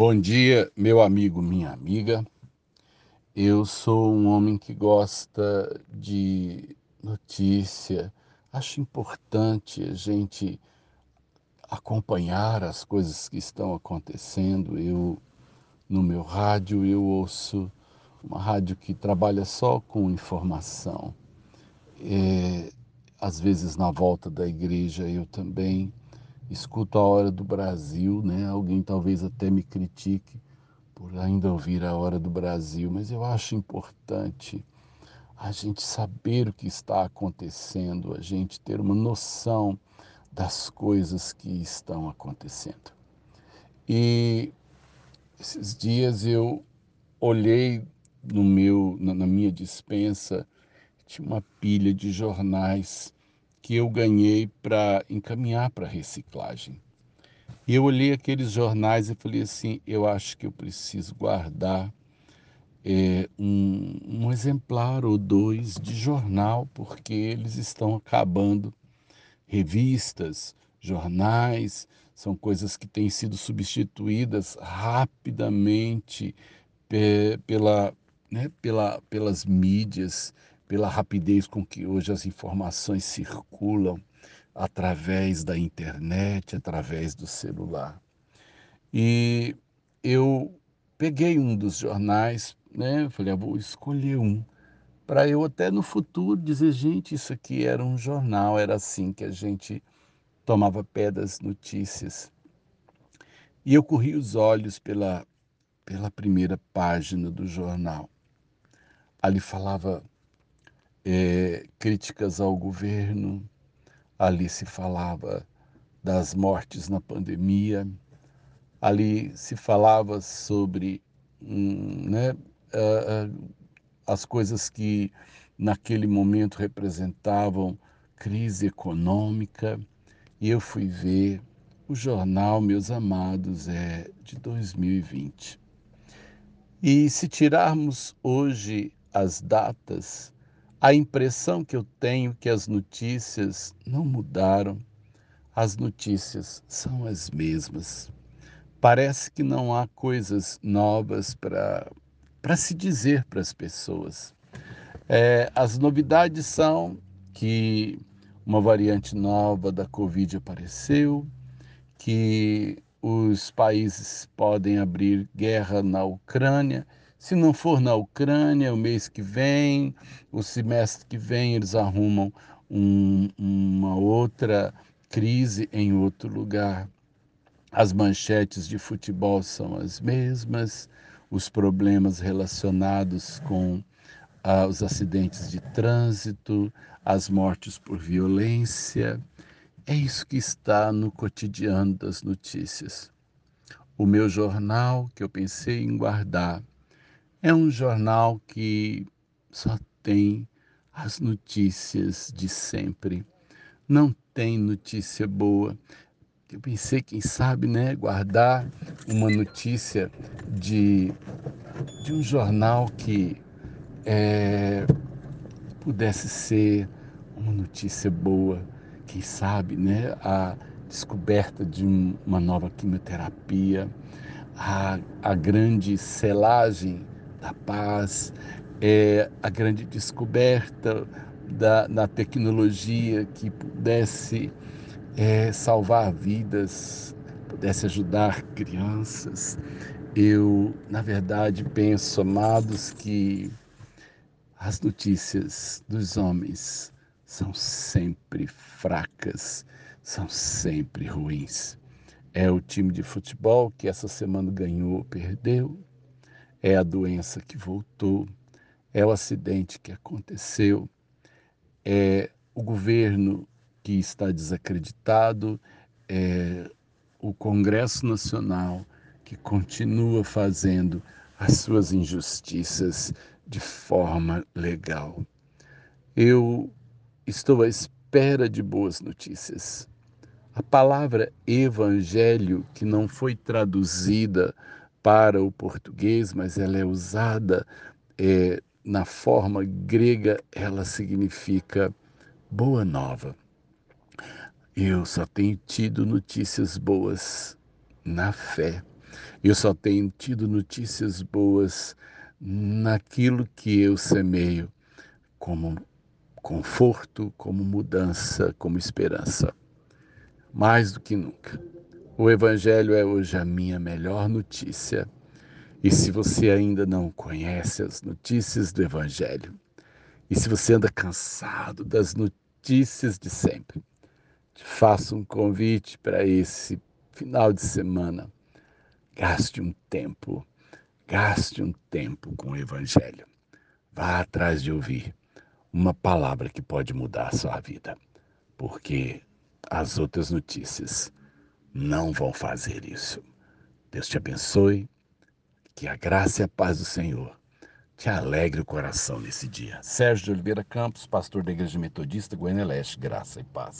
Bom dia, meu amigo, minha amiga. Eu sou um homem que gosta de notícia. Acho importante a gente acompanhar as coisas que estão acontecendo. Eu no meu rádio eu ouço uma rádio que trabalha só com informação. É, às vezes na volta da igreja eu também escuto a hora do Brasil, né? Alguém talvez até me critique por ainda ouvir a hora do Brasil, mas eu acho importante a gente saber o que está acontecendo, a gente ter uma noção das coisas que estão acontecendo. E esses dias eu olhei no meu na, minha dispensa tinha uma pilha de jornais que eu ganhei para encaminhar para reciclagem. E eu olhei aqueles jornais e falei assim: eu acho que eu preciso guardar é, um, um exemplar ou dois de jornal, porque eles estão acabando. Revistas, jornais, são coisas que têm sido substituídas rapidamente pela, né, pela, pelas mídias, pela rapidez com que hoje as informações circulam através da internet, através do celular. E eu peguei um dos jornais, né? Falei, ah, vou escolher um para eu até no futuro dizer, gente, isso aqui era um jornal, era assim que a gente tomava pé das notícias. E eu corri os olhos pela, pela primeira página do jornal. Ali falava é, críticas ao governo, ali se falava das mortes na pandemia, ali se falava sobre hum, né, as coisas que naquele momento representavam crise econômica, e eu fui ver o jornal, meus amados, é de 2020. E se tirarmos hoje as datas, a impressão que eu tenho que as notícias não mudaram, as notícias são as mesmas. Parece que não há coisas novas para se dizer para as pessoas. É, as novidades são que uma variante nova da Covid apareceu, que os países podem abrir guerra na Ucrânia se não for na Ucrânia, o mês que vem, o semestre que vem, eles arrumam um, uma outra crise em outro lugar. As manchetes de futebol são as mesmas, os problemas relacionados com ah, os acidentes de trânsito, as mortes por violência. É isso que está no cotidiano das notícias. O meu jornal, que eu pensei em guardar, é um jornal que só tem as notícias de sempre. Não tem notícia boa. Eu pensei, quem sabe, né, guardar uma notícia de, de um jornal que é, pudesse ser uma notícia boa. Quem sabe, né, a descoberta de um, uma nova quimioterapia, a, a grande selagem da paz, é a grande descoberta da, da tecnologia que pudesse é, salvar vidas, pudesse ajudar crianças. Eu, na verdade, penso, amados, que as notícias dos homens são sempre fracas, são sempre ruins. É o time de futebol que essa semana ganhou, perdeu, é a doença que voltou, é o acidente que aconteceu, é o governo que está desacreditado, é o Congresso Nacional que continua fazendo as suas injustiças de forma legal. Eu estou à espera de boas notícias. A palavra evangelho, que não foi traduzida para o português, mas ela é usada é, na forma grega, ela significa boa nova. Eu só tenho tido notícias boas na fé. Eu só tenho tido notícias boas naquilo que eu semeio, como conforto, como mudança, como esperança. Mais do que nunca. O Evangelho é hoje a minha melhor notícia. E se você ainda não conhece as notícias do Evangelho, e se você anda cansado das notícias de sempre, te faço um convite para esse final de semana. Gaste um tempo, gaste um tempo com o Evangelho. Vá atrás de ouvir uma palavra que pode mudar a sua vida, porque as outras notícias não vão fazer isso. Deus te abençoe, que a graça e a paz do Senhor te alegre o coração nesse dia. Sérgio de Oliveira Campos, pastor da Igreja Metodista Goiânia Leste, graça e paz.